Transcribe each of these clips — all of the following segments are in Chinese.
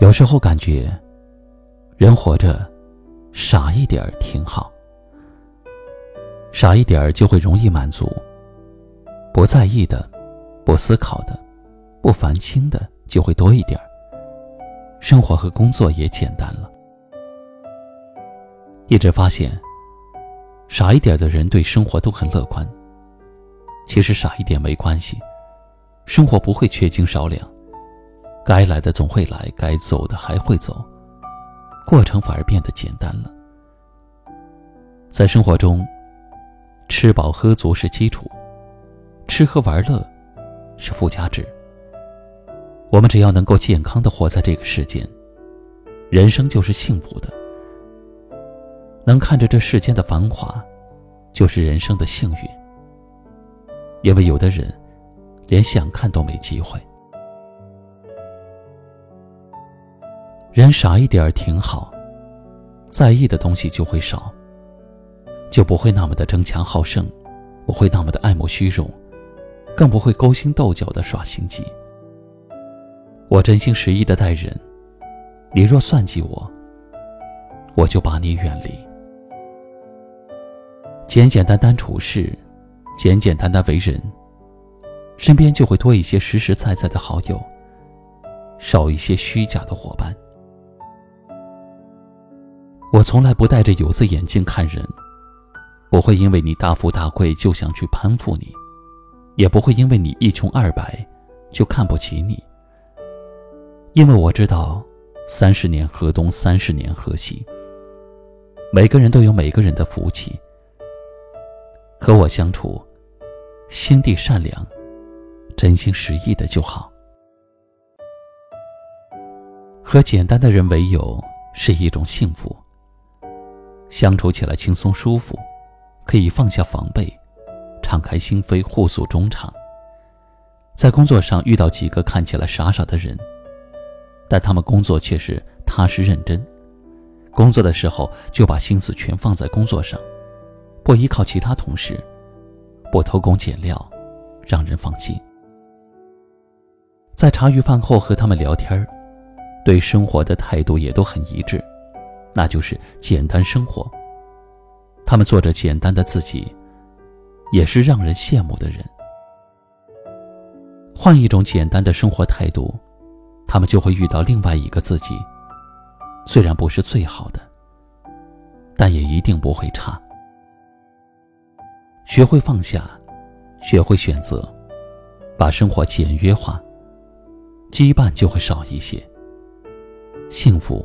有时候感觉，人活着，傻一点儿挺好。傻一点儿就会容易满足。不在意的，不思考的，不烦心的就会多一点儿。生活和工作也简单了。一直发现，傻一点的人对生活都很乐观。其实傻一点没关系，生活不会缺斤少两。该来的总会来，该走的还会走，过程反而变得简单了。在生活中，吃饱喝足是基础，吃喝玩乐是附加值。我们只要能够健康的活在这个世间，人生就是幸福的。能看着这世间的繁华，就是人生的幸运。因为有的人，连想看都没机会。人傻一点儿挺好，在意的东西就会少，就不会那么的争强好胜，不会那么的爱慕虚荣，更不会勾心斗角的耍心机。我真心实意的待人，你若算计我，我就把你远离。简简单单处事，简简单单为人，身边就会多一些实实在在的好友，少一些虚假的伙伴。我从来不戴着有色眼镜看人，不会因为你大富大贵就想去攀附你，也不会因为你一穷二白就看不起你。因为我知道，三十年河东，三十年河西。每个人都有每个人的福气。和我相处，心地善良，真心实意的就好。和简单的人为友是一种幸福。相处起来轻松舒服，可以放下防备，敞开心扉，互诉衷肠。在工作上遇到几个看起来傻傻的人，但他们工作却是踏实认真，工作的时候就把心思全放在工作上，不依靠其他同事，不偷工减料，让人放心。在茶余饭后和他们聊天对生活的态度也都很一致。那就是简单生活。他们做着简单的自己，也是让人羡慕的人。换一种简单的生活态度，他们就会遇到另外一个自己。虽然不是最好的，但也一定不会差。学会放下，学会选择，把生活简约化，羁绊就会少一些，幸福。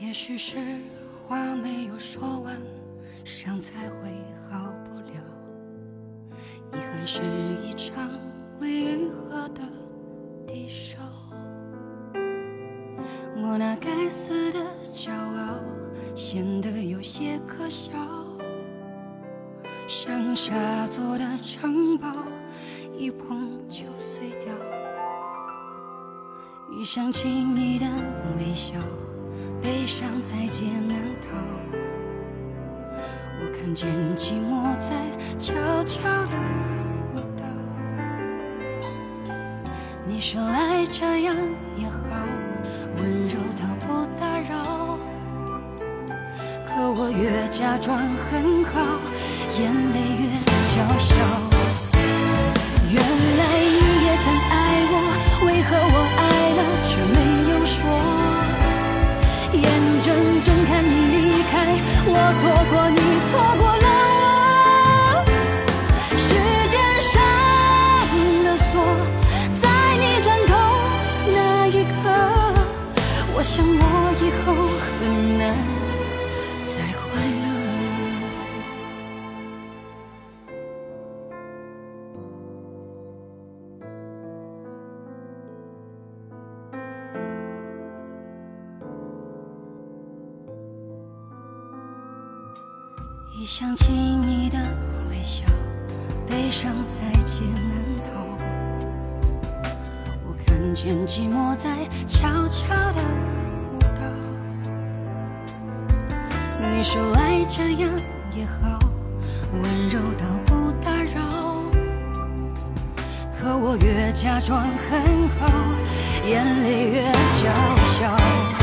也许是话没有说完，伤才会好不了。遗憾是一场未愈合的低烧。我那该死的骄傲显得有些可笑，像沙做的城堡，一碰就碎掉。一想起你的微笑。悲伤在劫难逃，我看见寂寞在悄悄的舞蹈。你说爱这样也好，温柔到不打扰。可我越假装很好，眼泪越娇小。一想起你的微笑，悲伤在劫难逃。我看见寂寞在悄悄的舞蹈。你说爱这样也好，温柔到不打扰。可我越假装很好，眼泪越娇小。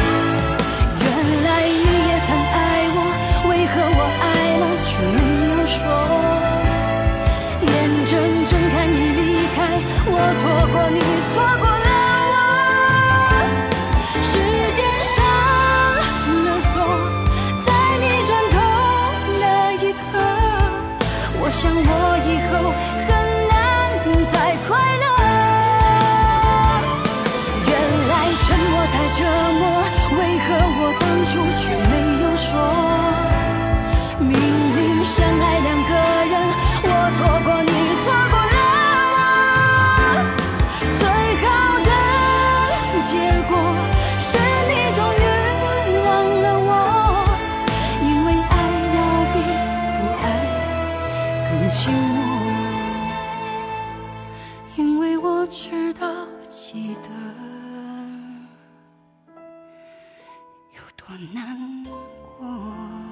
我难过。